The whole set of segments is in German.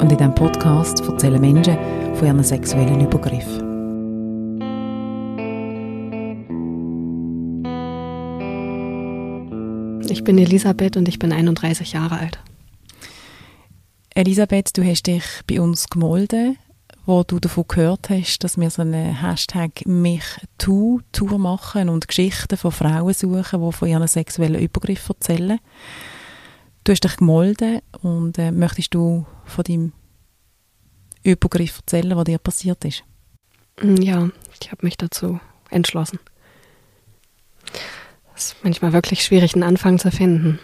und in diesem Podcast erzählen Menschen von ihren sexuellen Übergriffen. Ich bin Elisabeth und ich bin 31 Jahre alt. Elisabeth, du hast dich bei uns gemolden, wo du davon gehört hast, dass wir so eine Hashtag MichTu-Tour machen und Geschichten von Frauen suchen, die von ihren sexuellen Übergriffen erzählen. Du hast dich gemolden und äh, möchtest du von deinem Übergriff erzählen, was dir passiert ist? Mm, ja, ich habe mich dazu entschlossen. Es ist manchmal wirklich schwierig, einen Anfang zu finden.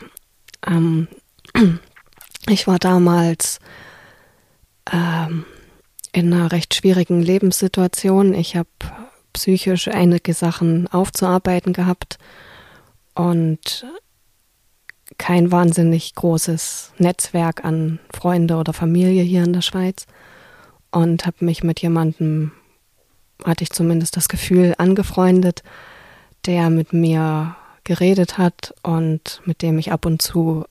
Ähm, ich war damals ähm, in einer recht schwierigen Lebenssituation. Ich habe psychisch einige Sachen aufzuarbeiten gehabt und kein wahnsinnig großes Netzwerk an Freunde oder Familie hier in der Schweiz und habe mich mit jemandem, hatte ich zumindest das Gefühl, angefreundet, der mit mir geredet hat und mit dem ich ab und zu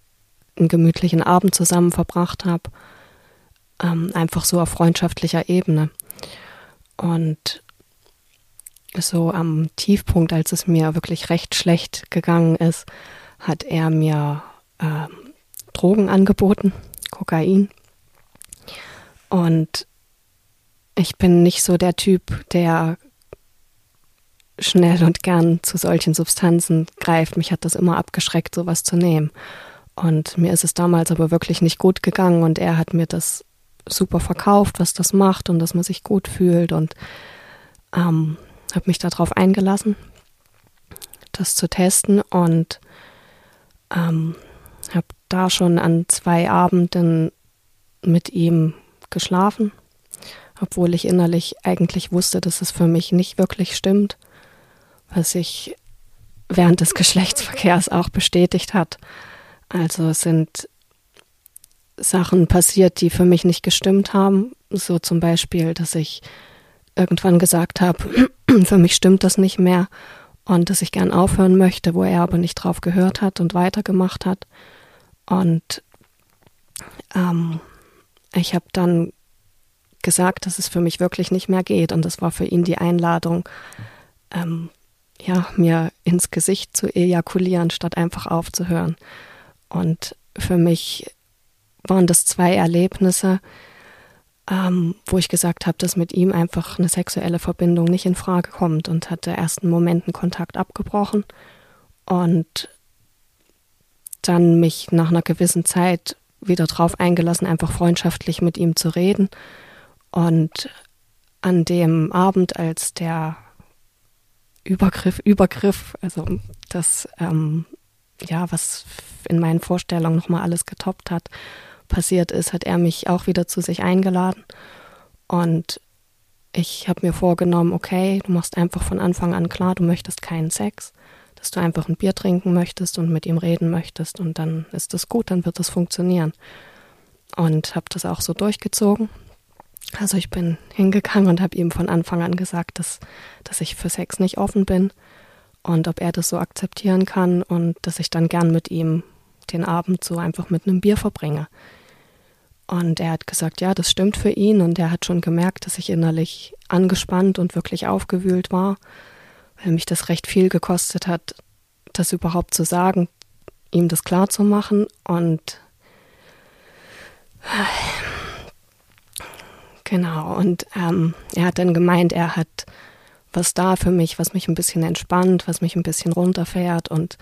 einen gemütlichen Abend zusammen verbracht habe, ähm, einfach so auf freundschaftlicher Ebene. Und so am Tiefpunkt, als es mir wirklich recht schlecht gegangen ist, hat er mir äh, Drogen angeboten, Kokain. Und ich bin nicht so der Typ, der schnell und gern zu solchen Substanzen greift. Mich hat das immer abgeschreckt, sowas zu nehmen. Und mir ist es damals aber wirklich nicht gut gegangen und er hat mir das super verkauft, was das macht und dass man sich gut fühlt und ähm, habe mich darauf eingelassen, das zu testen und ähm, habe da schon an zwei Abenden mit ihm geschlafen, obwohl ich innerlich eigentlich wusste, dass es für mich nicht wirklich stimmt, was sich während des Geschlechtsverkehrs auch bestätigt hat. Also sind Sachen passiert, die für mich nicht gestimmt haben. So zum Beispiel, dass ich irgendwann gesagt habe, für mich stimmt das nicht mehr und dass ich gern aufhören möchte, wo er aber nicht drauf gehört hat und weitergemacht hat. Und ähm, ich habe dann gesagt, dass es für mich wirklich nicht mehr geht und das war für ihn die Einladung, ähm, ja, mir ins Gesicht zu ejakulieren, statt einfach aufzuhören. Und für mich waren das zwei Erlebnisse, ähm, wo ich gesagt habe, dass mit ihm einfach eine sexuelle Verbindung nicht in Frage kommt und hatte ersten Momenten Kontakt abgebrochen und dann mich nach einer gewissen Zeit wieder drauf eingelassen, einfach freundschaftlich mit ihm zu reden. Und an dem Abend, als der Übergriff, Übergriff, also das, ähm, ja, was in meinen Vorstellungen nochmal alles getoppt hat, passiert ist, hat er mich auch wieder zu sich eingeladen. Und ich habe mir vorgenommen, okay, du machst einfach von Anfang an klar, du möchtest keinen Sex, dass du einfach ein Bier trinken möchtest und mit ihm reden möchtest und dann ist das gut, dann wird das funktionieren. Und habe das auch so durchgezogen. Also ich bin hingegangen und habe ihm von Anfang an gesagt, dass, dass ich für Sex nicht offen bin und ob er das so akzeptieren kann und dass ich dann gern mit ihm den Abend so einfach mit einem Bier verbringe. Und er hat gesagt, ja, das stimmt für ihn. Und er hat schon gemerkt, dass ich innerlich angespannt und wirklich aufgewühlt war, weil mich das recht viel gekostet hat, das überhaupt zu sagen, ihm das klar zu machen. Und genau, und ähm, er hat dann gemeint, er hat was da für mich, was mich ein bisschen entspannt, was mich ein bisschen runterfährt und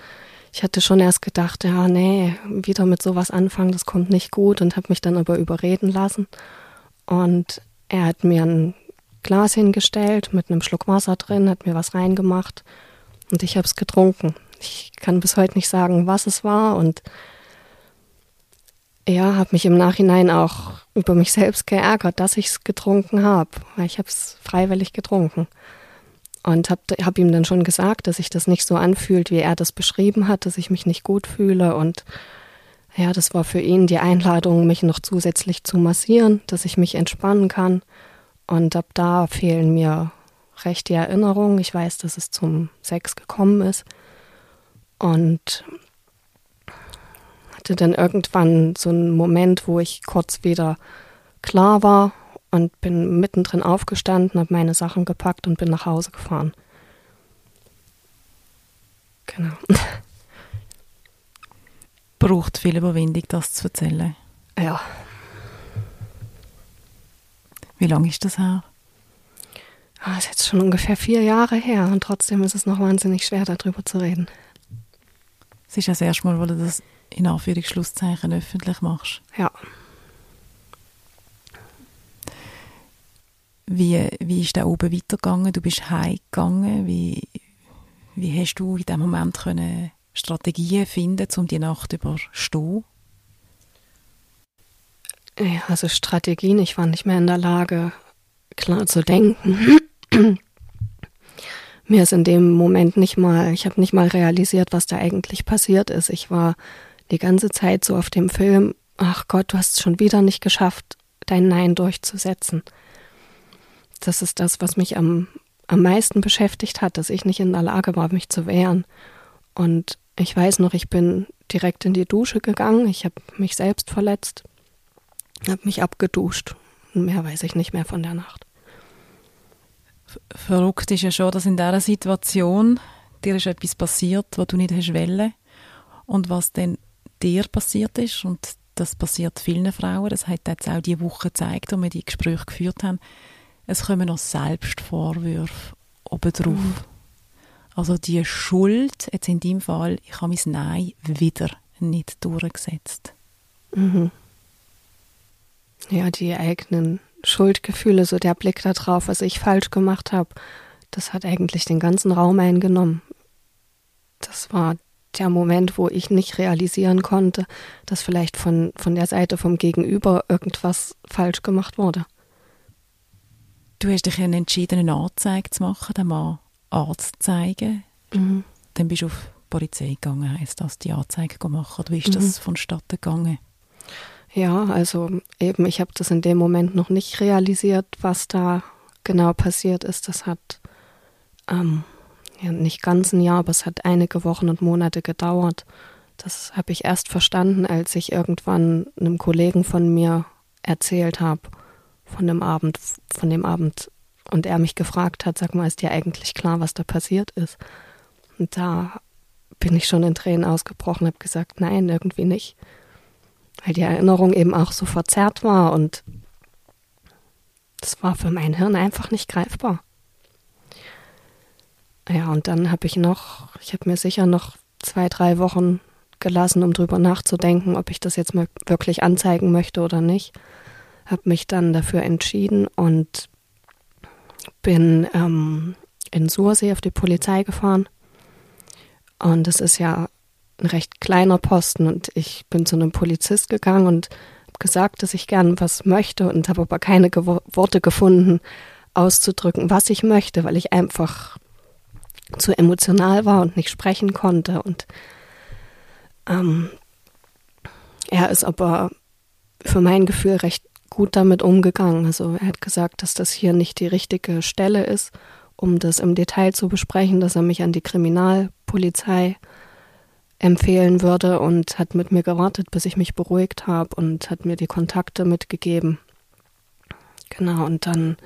ich hatte schon erst gedacht, ja, nee, wieder mit sowas anfangen, das kommt nicht gut und habe mich dann aber überreden lassen. Und er hat mir ein Glas hingestellt mit einem Schluck Wasser drin, hat mir was reingemacht und ich habe es getrunken. Ich kann bis heute nicht sagen, was es war und Ja, habe mich im Nachhinein auch über mich selbst geärgert, dass ich es getrunken habe, weil ich habe es freiwillig getrunken. Und habe hab ihm dann schon gesagt, dass sich das nicht so anfühlt, wie er das beschrieben hat, dass ich mich nicht gut fühle. Und ja, das war für ihn die Einladung, mich noch zusätzlich zu massieren, dass ich mich entspannen kann. Und ab da fehlen mir recht die Erinnerungen. Ich weiß, dass es zum Sex gekommen ist. Und hatte dann irgendwann so einen Moment, wo ich kurz wieder klar war und bin mittendrin aufgestanden, habe meine Sachen gepackt und bin nach Hause gefahren. Genau. Braucht viel Überwindung, das zu erzählen. Ja. Wie lange ist das her? Ah, das ist jetzt schon ungefähr vier Jahre her und trotzdem ist es noch wahnsinnig schwer, darüber zu reden. Es ist ja das erste Mal, wo du das in Anführungsschlusszeichen öffentlich machst. Ja. Wie, wie ist der oben weitergegangen? Du bist heimgegangen. Wie, wie hast du in dem Moment können Strategien finden, um die Nacht zu überstehen? Ja, also Strategien, ich war nicht mehr in der Lage, klar zu denken. Mir ist in dem Moment nicht mal, ich habe nicht mal realisiert, was da eigentlich passiert ist. Ich war die ganze Zeit so auf dem Film, ach Gott, du hast es schon wieder nicht geschafft, dein Nein durchzusetzen. Das ist das, was mich am, am meisten beschäftigt hat, dass ich nicht in der Lage war, mich zu wehren. Und ich weiß noch, ich bin direkt in die Dusche gegangen, ich habe mich selbst verletzt, habe mich abgeduscht. Mehr weiß ich nicht mehr von der Nacht. Verrückt ist ja schon, dass in dieser Situation dir ist etwas passiert, was du nicht hast wollen. Und was dann dir passiert ist, und das passiert vielen Frauen, das hat jetzt auch die Woche gezeigt, wo wir die Gespräche geführt haben, es kommen noch Selbstvorwürfe obendrauf. Mhm. Also die Schuld, jetzt in deinem Fall, ich habe mein Nein wieder nicht durchgesetzt. Mhm. Ja, die eigenen Schuldgefühle, so der Blick darauf, was ich falsch gemacht habe, das hat eigentlich den ganzen Raum eingenommen. Das war der Moment, wo ich nicht realisieren konnte, dass vielleicht von, von der Seite vom Gegenüber irgendwas falsch gemacht wurde. Du hast dich entschieden, eine Anzeige zu machen, den Mann anzuzeigen. Mhm. Dann bist du auf die Polizei gegangen, heisst das, die Anzeige machen. Wie ist mhm. das vonstatten gegangen? Ja, also eben, ich habe das in dem Moment noch nicht realisiert, was da genau passiert ist. Das hat ähm, ja, nicht ganz ein Jahr, aber es hat einige Wochen und Monate gedauert. Das habe ich erst verstanden, als ich irgendwann einem Kollegen von mir erzählt habe von dem Abend, von dem Abend und er mich gefragt hat, sag mal, ist dir eigentlich klar, was da passiert ist? Und da bin ich schon in Tränen ausgebrochen, habe gesagt, nein, irgendwie nicht, weil die Erinnerung eben auch so verzerrt war und das war für mein Hirn einfach nicht greifbar. Ja, und dann habe ich noch, ich habe mir sicher noch zwei, drei Wochen gelassen, um drüber nachzudenken, ob ich das jetzt mal wirklich anzeigen möchte oder nicht. Habe mich dann dafür entschieden und bin ähm, in Sursee auf die Polizei gefahren. Und das ist ja ein recht kleiner Posten und ich bin zu einem Polizist gegangen und habe gesagt, dass ich gern was möchte und habe aber keine Ge Worte gefunden, auszudrücken, was ich möchte, weil ich einfach zu emotional war und nicht sprechen konnte. Und ähm, er ist aber für mein Gefühl recht gut damit umgegangen. Also er hat gesagt, dass das hier nicht die richtige Stelle ist, um das im Detail zu besprechen, dass er mich an die Kriminalpolizei empfehlen würde und hat mit mir gewartet, bis ich mich beruhigt habe und hat mir die Kontakte mitgegeben. Genau, und dann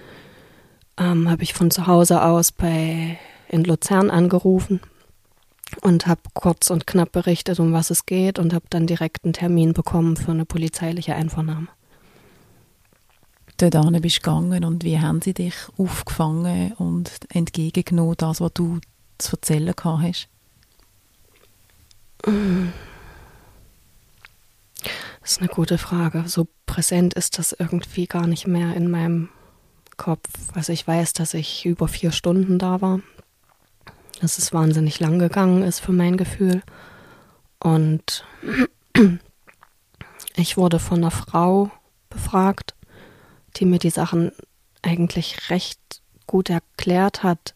ähm, habe ich von zu Hause aus bei in Luzern angerufen und habe kurz und knapp berichtet, um was es geht und habe dann direkt einen Termin bekommen für eine polizeiliche Einvernahme. Dort bist gegangen und wie haben sie dich aufgefangen und entgegengenommen, das, was du zu erzählen hast? Das ist eine gute Frage. So präsent ist das irgendwie gar nicht mehr in meinem Kopf. Also ich weiß, dass ich über vier Stunden da war dass es wahnsinnig lang gegangen ist für mein Gefühl. Und Ich wurde von einer Frau befragt, die mir die Sachen eigentlich recht gut erklärt hat.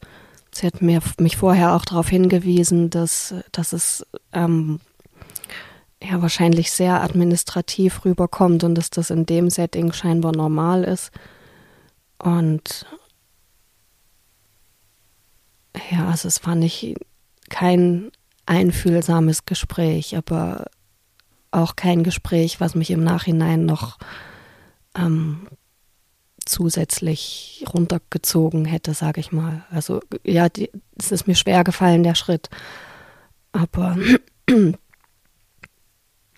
Sie hat mir, mich vorher auch darauf hingewiesen, dass, dass es ähm, ja wahrscheinlich sehr administrativ rüberkommt und dass das in dem Setting scheinbar normal ist. Und ja, also es war nicht kein einfühlsames Gespräch, aber auch kein Gespräch, was mich im Nachhinein noch ähm, zusätzlich runtergezogen hätte, sage ich mal. Also ja, die, es ist mir schwer gefallen, der Schritt. Aber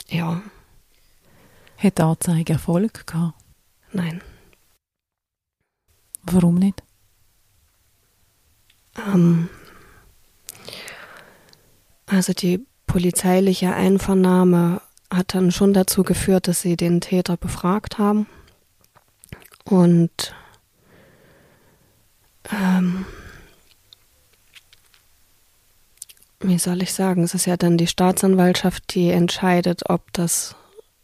ja. Hat die Anzeige Erfolg gehabt? Nein. Warum nicht? Ähm, also die polizeiliche Einvernahme hat dann schon dazu geführt, dass sie den Täter befragt haben. Und ähm, wie soll ich sagen, es ist ja dann die Staatsanwaltschaft, die entscheidet, ob das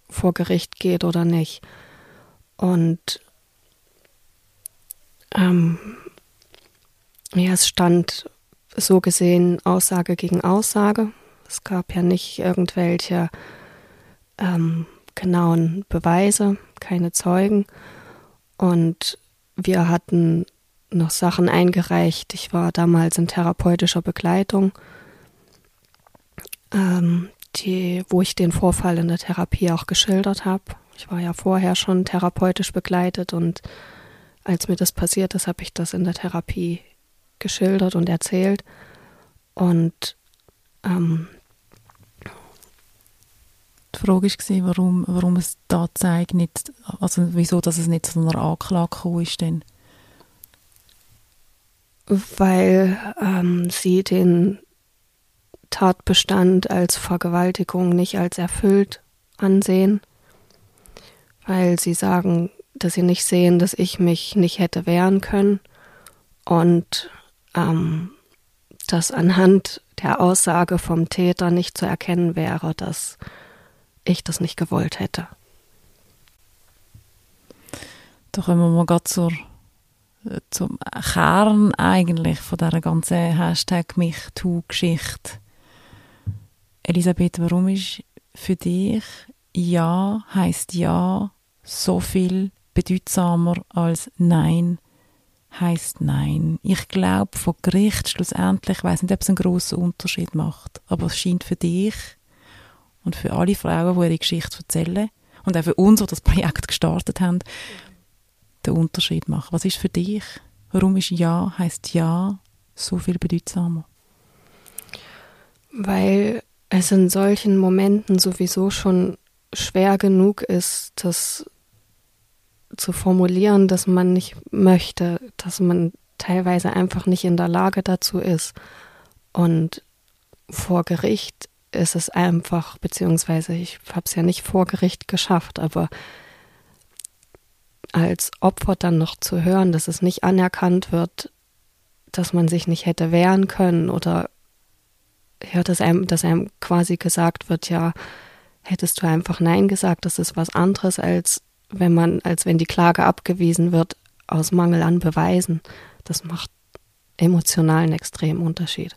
vor Gericht geht oder nicht. Und ähm, ja, es stand so gesehen Aussage gegen Aussage. Es gab ja nicht irgendwelche ähm, genauen Beweise, keine Zeugen. Und wir hatten noch Sachen eingereicht. Ich war damals in therapeutischer Begleitung, ähm, die, wo ich den Vorfall in der Therapie auch geschildert habe. Ich war ja vorher schon therapeutisch begleitet und als mir das passiert ist, habe ich das in der Therapie geschildert und erzählt. Und ähm, die Frage war, warum, warum es da zeigt nicht, also wieso, dass es nicht zu einer Anklage gekommen ist denn? Weil ähm, sie den Tatbestand als Vergewaltigung nicht als erfüllt ansehen, weil sie sagen, dass sie nicht sehen, dass ich mich nicht hätte wehren können und ähm, dass anhand der Aussage vom Täter nicht zu erkennen wäre, dass ich das nicht gewollt hätte. Da kommen wir mal zur, äh, zum Kern eigentlich von dieser ganzen Hashtag MichTu-Geschichte. Elisabeth, warum ist für dich Ja heißt Ja so viel bedeutsamer als Nein heißt Nein? Ich glaube, vor Gericht schlussendlich, ich weiß nicht, ob es einen großen Unterschied macht, aber es scheint für dich und für alle Frauen, die ihre Geschichte erzählen und auch für uns, die das Projekt gestartet haben, den Unterschied machen. Was ist für dich? Warum ist Ja heißt Ja so viel bedeutsamer? Weil es in solchen Momenten sowieso schon schwer genug ist, das zu formulieren, dass man nicht möchte, dass man teilweise einfach nicht in der Lage dazu ist. Und vor Gericht ist es einfach, beziehungsweise ich habe es ja nicht vor Gericht geschafft, aber als Opfer dann noch zu hören, dass es nicht anerkannt wird, dass man sich nicht hätte wehren können oder ja, dass einem, dass einem quasi gesagt wird, ja, hättest du einfach Nein gesagt, das ist was anderes, als wenn man, als wenn die Klage abgewiesen wird aus Mangel an Beweisen. Das macht emotional einen extremen Unterschied.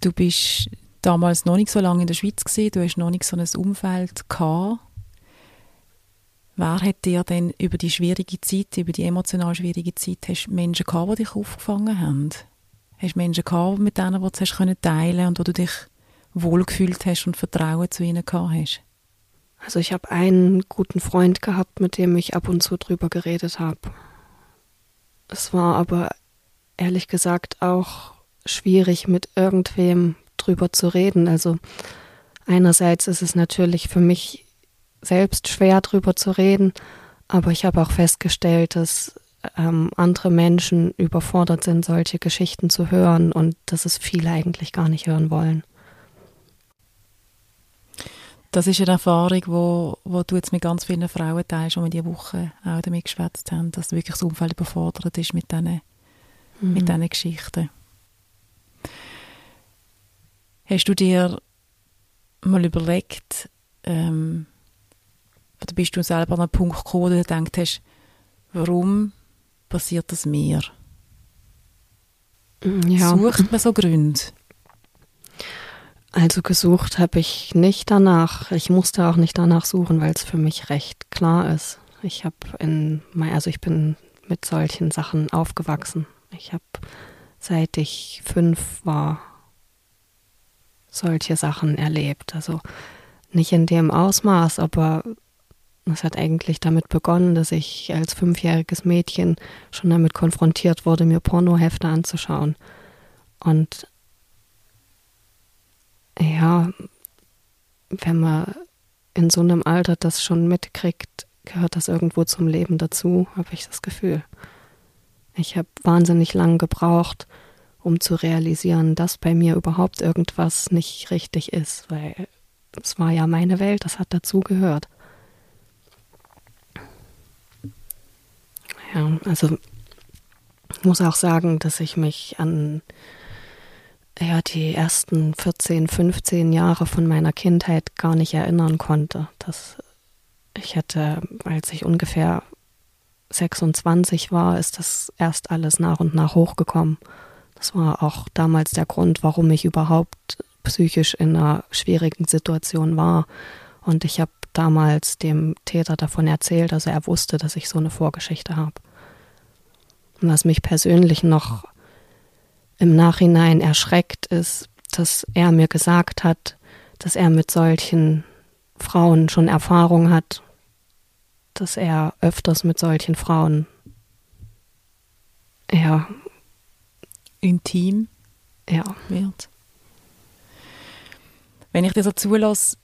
Du bist damals noch nicht so lange in der Schweiz gesehen, du hast noch nicht so ein Umfeld gehabt. Wer hat dir denn über die schwierige Zeit, über die emotional schwierige Zeit, hast Menschen gehabt, die dich aufgefangen haben? Hast du Menschen gehabt, mit denen du es teilen können und wo du dich wohlgefühlt hast und Vertrauen zu ihnen gehabt hast? Also ich habe einen guten Freund gehabt, mit dem ich ab und zu drüber geredet habe. Es war aber ehrlich gesagt auch schwierig, mit irgendwem drüber zu reden. Also einerseits ist es natürlich für mich selbst schwer drüber zu reden, aber ich habe auch festgestellt, dass ähm, andere Menschen überfordert sind, solche Geschichten zu hören und dass es viele eigentlich gar nicht hören wollen. Das ist eine Erfahrung, wo, wo du jetzt mit ganz vielen Frauen teilst, die wir diese Woche auch damit geschwätzt haben, dass wirklich das Umfeld überfordert ist mit diesen, mhm. mit diesen Geschichten. Hast du dir mal überlegt, ähm, oder bist du selber an einen Punkt gekommen, wo du gedacht hast, warum passiert das mir? Ja. Sucht man so Gründe? Also gesucht habe ich nicht danach. Ich musste auch nicht danach suchen, weil es für mich recht klar ist. Ich habe in, also ich bin mit solchen Sachen aufgewachsen. Ich habe, seit ich fünf war, solche Sachen erlebt. Also nicht in dem Ausmaß, aber es hat eigentlich damit begonnen, dass ich als fünfjähriges Mädchen schon damit konfrontiert wurde, mir Pornohefte anzuschauen. Und ja, wenn man in so einem Alter das schon mitkriegt, gehört das irgendwo zum Leben dazu, habe ich das Gefühl. Ich habe wahnsinnig lang gebraucht, um zu realisieren, dass bei mir überhaupt irgendwas nicht richtig ist, weil es war ja meine Welt, das hat dazu gehört. Ja, also ich muss auch sagen, dass ich mich an ja, die ersten 14, 15 Jahre von meiner Kindheit gar nicht erinnern konnte. Dass ich hätte, als ich ungefähr 26 war, ist das erst alles nach und nach hochgekommen. Das war auch damals der Grund, warum ich überhaupt psychisch in einer schwierigen Situation war. Und ich habe damals dem Täter davon erzählt, also er wusste, dass ich so eine Vorgeschichte habe. Und was mich persönlich noch im Nachhinein erschreckt, ist, dass er mir gesagt hat, dass er mit solchen Frauen schon Erfahrung hat, dass er öfters mit solchen Frauen ja intim ja. wird. Wenn ich dir so zulasse,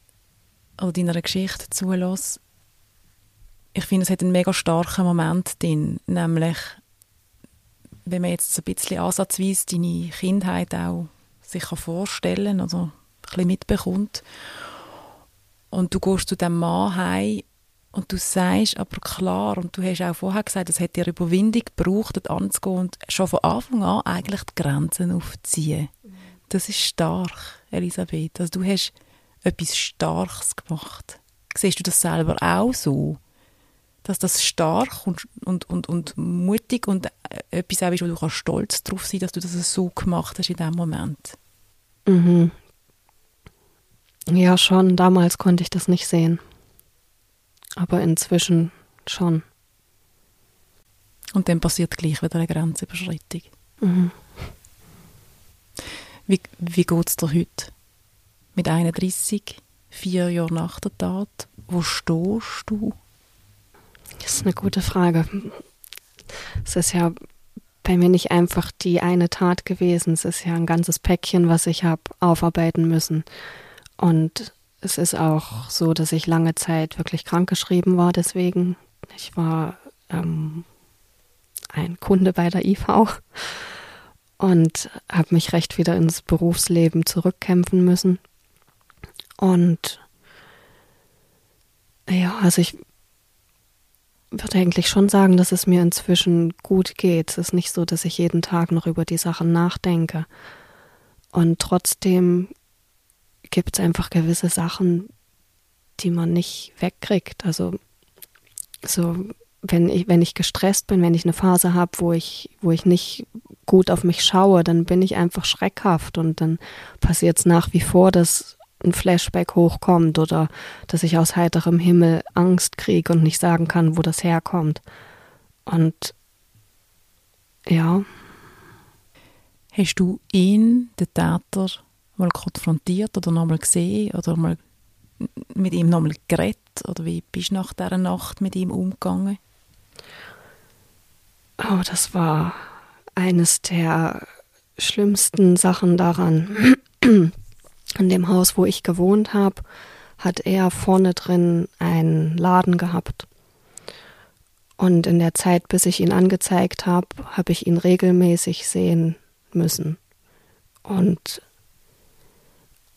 oder deiner Geschichte zulasse, ich finde, es hat einen mega starken Moment drin, nämlich wenn man jetzt so ein bisschen ansatzweise deine Kindheit auch sich vorstellen oder ein bisschen mitbekommt und du gehst zu dem Mann heim und du sagst aber klar, und du hast auch vorher gesagt, es hat dir Überwindung gebraucht, dort anzugehen und schon von Anfang an eigentlich die Grenzen aufziehen. Das ist stark, Elisabeth. Also du hast etwas Starkes gemacht. Siehst du das selber auch so? dass das stark und, und, und, und mutig und etwas auch ist, wo du kannst stolz drauf sein dass du das so gemacht hast in dem Moment. Mhm. Ja, schon. Damals konnte ich das nicht sehen. Aber inzwischen schon. Und dann passiert gleich wieder eine Grenzüberschreitung. Mhm. Wie, wie geht es dir heute? Mit 31, vier Jahre nach der Tat, wo stehst du? Das ist eine gute Frage. Es ist ja bei mir nicht einfach die eine Tat gewesen. Es ist ja ein ganzes Päckchen, was ich habe aufarbeiten müssen. Und es ist auch so, dass ich lange Zeit wirklich krankgeschrieben war. Deswegen, ich war ähm, ein Kunde bei der IV und habe mich recht wieder ins Berufsleben zurückkämpfen müssen. Und ja, also ich würde eigentlich schon sagen, dass es mir inzwischen gut geht. Es ist nicht so, dass ich jeden Tag noch über die Sachen nachdenke. Und trotzdem gibt es einfach gewisse Sachen, die man nicht wegkriegt. Also so, wenn ich, wenn ich gestresst bin, wenn ich eine Phase habe, wo ich, wo ich nicht gut auf mich schaue, dann bin ich einfach schreckhaft und dann passiert es nach wie vor, dass ein Flashback hochkommt oder dass ich aus heiterem Himmel Angst kriege und nicht sagen kann, wo das herkommt. Und ja. Hast du ihn, den Täter, mal konfrontiert oder nochmal gesehen oder mal mit ihm nochmal geredet? Oder wie bist du nach dieser Nacht mit ihm umgegangen? Oh, das war eines der schlimmsten Sachen daran. In dem Haus, wo ich gewohnt habe, hat er vorne drin einen Laden gehabt. Und in der Zeit, bis ich ihn angezeigt habe, habe ich ihn regelmäßig sehen müssen. Und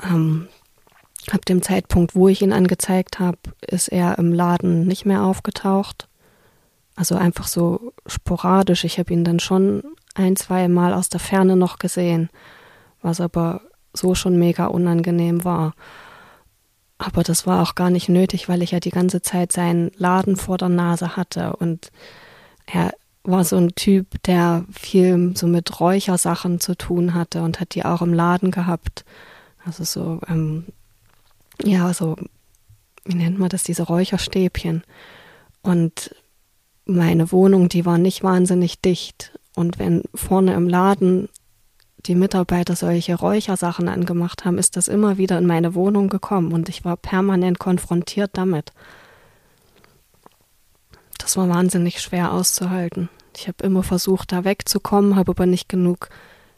ähm, ab dem Zeitpunkt, wo ich ihn angezeigt habe, ist er im Laden nicht mehr aufgetaucht. Also einfach so sporadisch. Ich habe ihn dann schon ein, zwei Mal aus der Ferne noch gesehen, was aber so schon mega unangenehm war. Aber das war auch gar nicht nötig, weil ich ja die ganze Zeit seinen Laden vor der Nase hatte und er war so ein Typ, der viel so mit Räuchersachen zu tun hatte und hat die auch im Laden gehabt. Also so, ähm, ja, so, wie nennt man das, diese Räucherstäbchen. Und meine Wohnung, die war nicht wahnsinnig dicht. Und wenn vorne im Laden die Mitarbeiter solche Räuchersachen angemacht haben, ist das immer wieder in meine Wohnung gekommen und ich war permanent konfrontiert damit. Das war wahnsinnig schwer auszuhalten. Ich habe immer versucht, da wegzukommen, habe aber nicht genug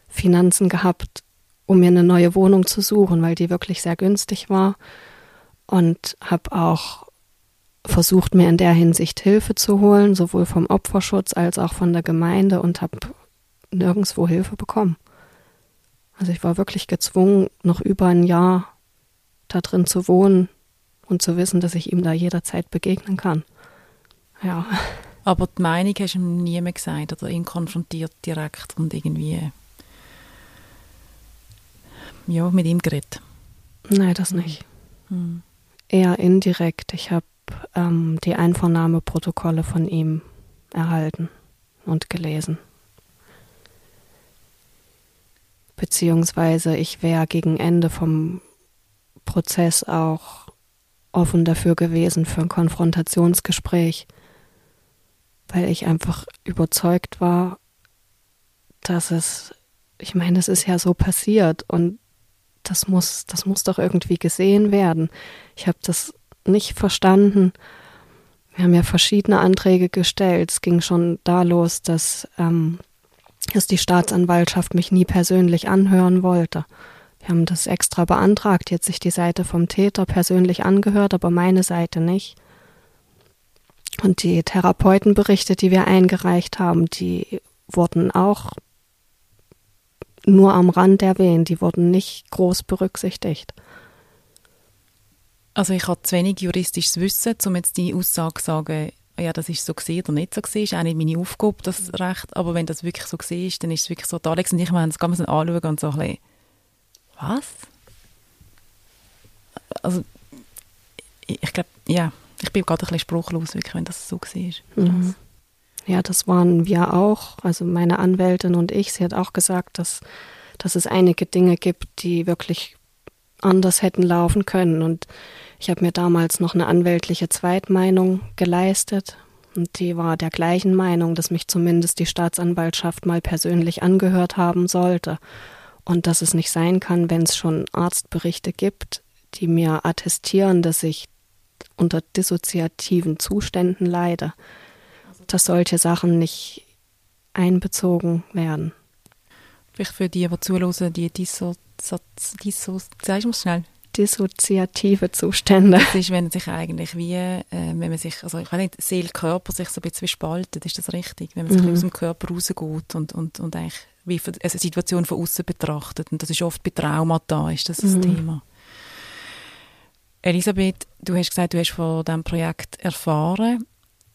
Finanzen gehabt, um mir eine neue Wohnung zu suchen, weil die wirklich sehr günstig war. Und habe auch versucht, mir in der Hinsicht Hilfe zu holen, sowohl vom Opferschutz als auch von der Gemeinde und habe nirgendwo Hilfe bekommen. Also ich war wirklich gezwungen, noch über ein Jahr da drin zu wohnen und zu wissen, dass ich ihm da jederzeit begegnen kann. Ja. Aber die Meinung hast du ihm nie mehr gesagt oder ihn konfrontiert direkt und irgendwie ja, mit ihm geredet? Nein, das nicht. Mhm. Eher indirekt. Ich habe ähm, die Einvernahmeprotokolle von ihm erhalten und gelesen. Beziehungsweise ich wäre gegen Ende vom Prozess auch offen dafür gewesen für ein Konfrontationsgespräch, weil ich einfach überzeugt war, dass es, ich meine, es ist ja so passiert und das muss, das muss doch irgendwie gesehen werden. Ich habe das nicht verstanden. Wir haben ja verschiedene Anträge gestellt. Es ging schon da los, dass ähm, dass die Staatsanwaltschaft mich nie persönlich anhören wollte. Wir haben das extra beantragt, jetzt sich die Seite vom Täter persönlich angehört, aber meine Seite nicht. Und die Therapeutenberichte, die wir eingereicht haben, die wurden auch nur am Rand erwähnt, die wurden nicht groß berücksichtigt. Also ich habe zu wenig juristisches Wissen, um jetzt die Aussage zu sagen, ja, das ist so gesehen oder nicht so gesehen, ist auch nicht meine Aufgabe, das Recht, aber wenn das wirklich so gesehen ist, dann ist es wirklich so, Alex und ich haben es ganz anschauen und so ein bisschen, was? Also, ich, ich glaube, ja, ich bin gerade ein bisschen spruchlos, wirklich, wenn das so gesehen ist. Mhm. Ja, das waren wir auch, also meine Anwältin und ich, sie hat auch gesagt, dass, dass es einige Dinge gibt, die wirklich anders hätten laufen können. Und ich habe mir damals noch eine anwältliche Zweitmeinung geleistet. Und die war der gleichen Meinung, dass mich zumindest die Staatsanwaltschaft mal persönlich angehört haben sollte. Und dass es nicht sein kann, wenn es schon Arztberichte gibt, die mir attestieren, dass ich unter dissoziativen Zuständen leide, dass solche Sachen nicht einbezogen werden. Vielleicht für die, die zuhören, die Disso, Disso, sagst du schnell? dissoziative Zustände. Das ist, wenn sich eigentlich wie, äh, wenn man sich, also ich weiß nicht, Seele, Körper sich so ein bisschen spaltet, ist das richtig? Wenn man sich mhm. aus dem Körper rausgeht und, und, und eigentlich wie eine Situation von außen betrachtet. Und das ist oft bei Traumata, ist das mhm. das Thema. Elisabeth, du hast gesagt, du hast von diesem Projekt erfahren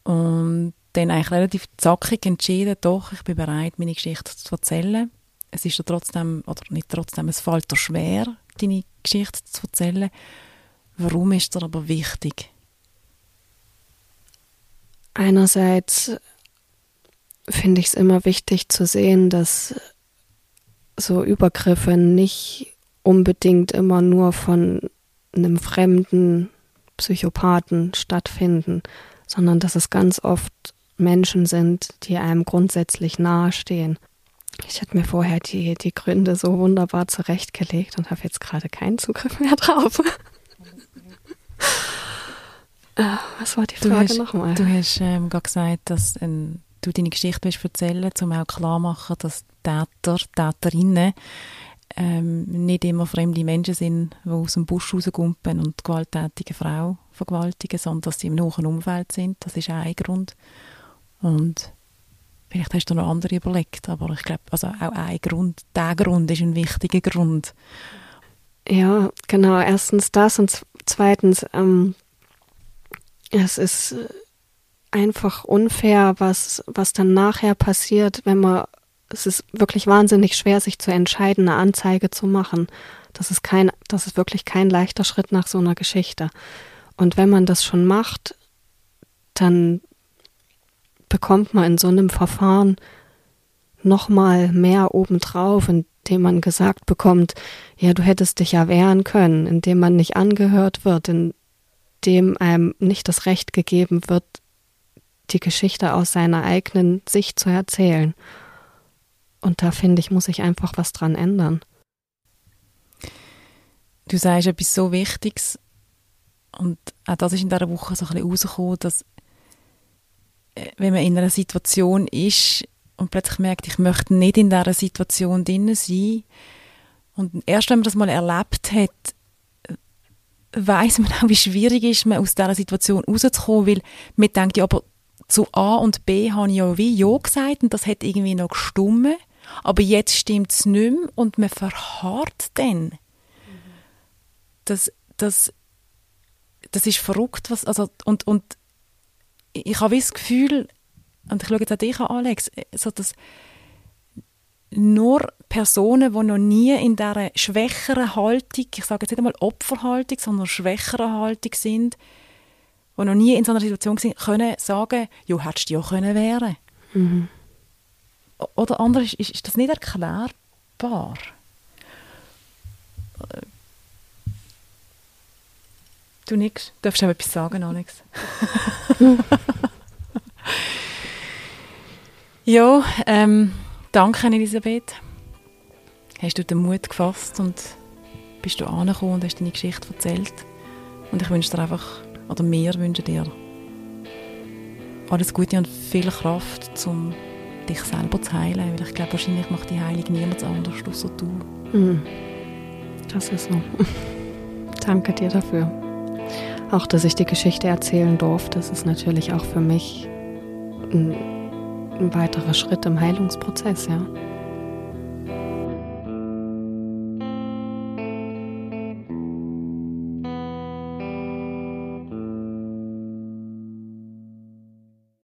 und dann eigentlich relativ zackig entschieden, doch, ich bin bereit, meine Geschichte zu erzählen. Es ist dir trotzdem, oder nicht trotzdem, es fällt dir schwer, deine Geschichte zu erzählen. Warum ist das aber wichtig? Einerseits finde ich es immer wichtig zu sehen, dass so Übergriffe nicht unbedingt immer nur von einem fremden Psychopathen stattfinden, sondern dass es ganz oft Menschen sind, die einem grundsätzlich nahestehen. Ich hatte mir vorher die, die Gründe so wunderbar zurechtgelegt und habe jetzt gerade keinen Zugriff mehr drauf. äh, was war die Frage nochmal? Du hast ähm, gerade gesagt, dass ähm, du deine Geschichte willst erzählen um auch klar machen, dass Täter, Täterinnen ähm, nicht immer fremde Menschen sind, die aus dem Busch rausgumpen und gewalttätige Frau vergewaltigen, sondern dass sie im nahen Umfeld sind. Das ist ein Grund. Und Vielleicht hast du noch andere überlegt, aber ich glaube, also auch ein Grund, der Grund ist ein wichtiger Grund. Ja, genau. Erstens das und zweitens, ähm, es ist einfach unfair, was, was dann nachher passiert, wenn man, es ist wirklich wahnsinnig schwer, sich zu entscheiden, eine Anzeige zu machen. Das ist kein, das ist wirklich kein leichter Schritt nach so einer Geschichte. Und wenn man das schon macht, dann bekommt man in so einem Verfahren nochmal mehr obendrauf, indem man gesagt bekommt, ja, du hättest dich ja wehren können, indem man nicht angehört wird, indem einem nicht das Recht gegeben wird, die Geschichte aus seiner eigenen Sicht zu erzählen. Und da finde ich, muss ich einfach was dran ändern. Du sagst etwas so Wichtiges und auch das ist in dieser Woche so ein bisschen rausgekommen, dass wenn man in einer Situation ist und plötzlich merkt, ich möchte nicht in dieser Situation drin sein. Und erst wenn man das mal erlebt hat, weiß man auch, wie schwierig es ist, man aus dieser Situation rauszukommen, weil man denkt, ja, aber zu A und B habe ich ja wie Ja gesagt und das hat irgendwie noch gestummen, aber jetzt stimmt es nicht mehr und man verharrt dann. Das, das, das ist verrückt, was, also, und, und ich habe das Gefühl, und ich schaue jetzt auch dich an, Alex, so dass nur Personen, die noch nie in dieser schwächeren Haltung, ich sage jetzt nicht einmal Opferhaltung, sondern schwächeren Haltung sind, die noch nie in so einer Situation sind, können sagen, ja, hättest du ja können wehren. Mhm. Oder anders ist, ist das nicht erklärbar. Du nix. Du darfst auch etwas sagen, Alex. ja, ähm, danke Elisabeth. Hast du den Mut gefasst und bist du angekommen und hast deine Geschichte erzählt. Und ich wünsche dir einfach oder wir wünschen dir alles Gute und viel Kraft, um dich selber zu heilen. Weil ich glaube, wahrscheinlich macht die Heilung niemand anders, außer du. Mhm. Das ist so. Danke dir dafür. Auch, dass ich die Geschichte erzählen durfte, das ist natürlich auch für mich ein, ein weiterer Schritt im Heilungsprozess, ja.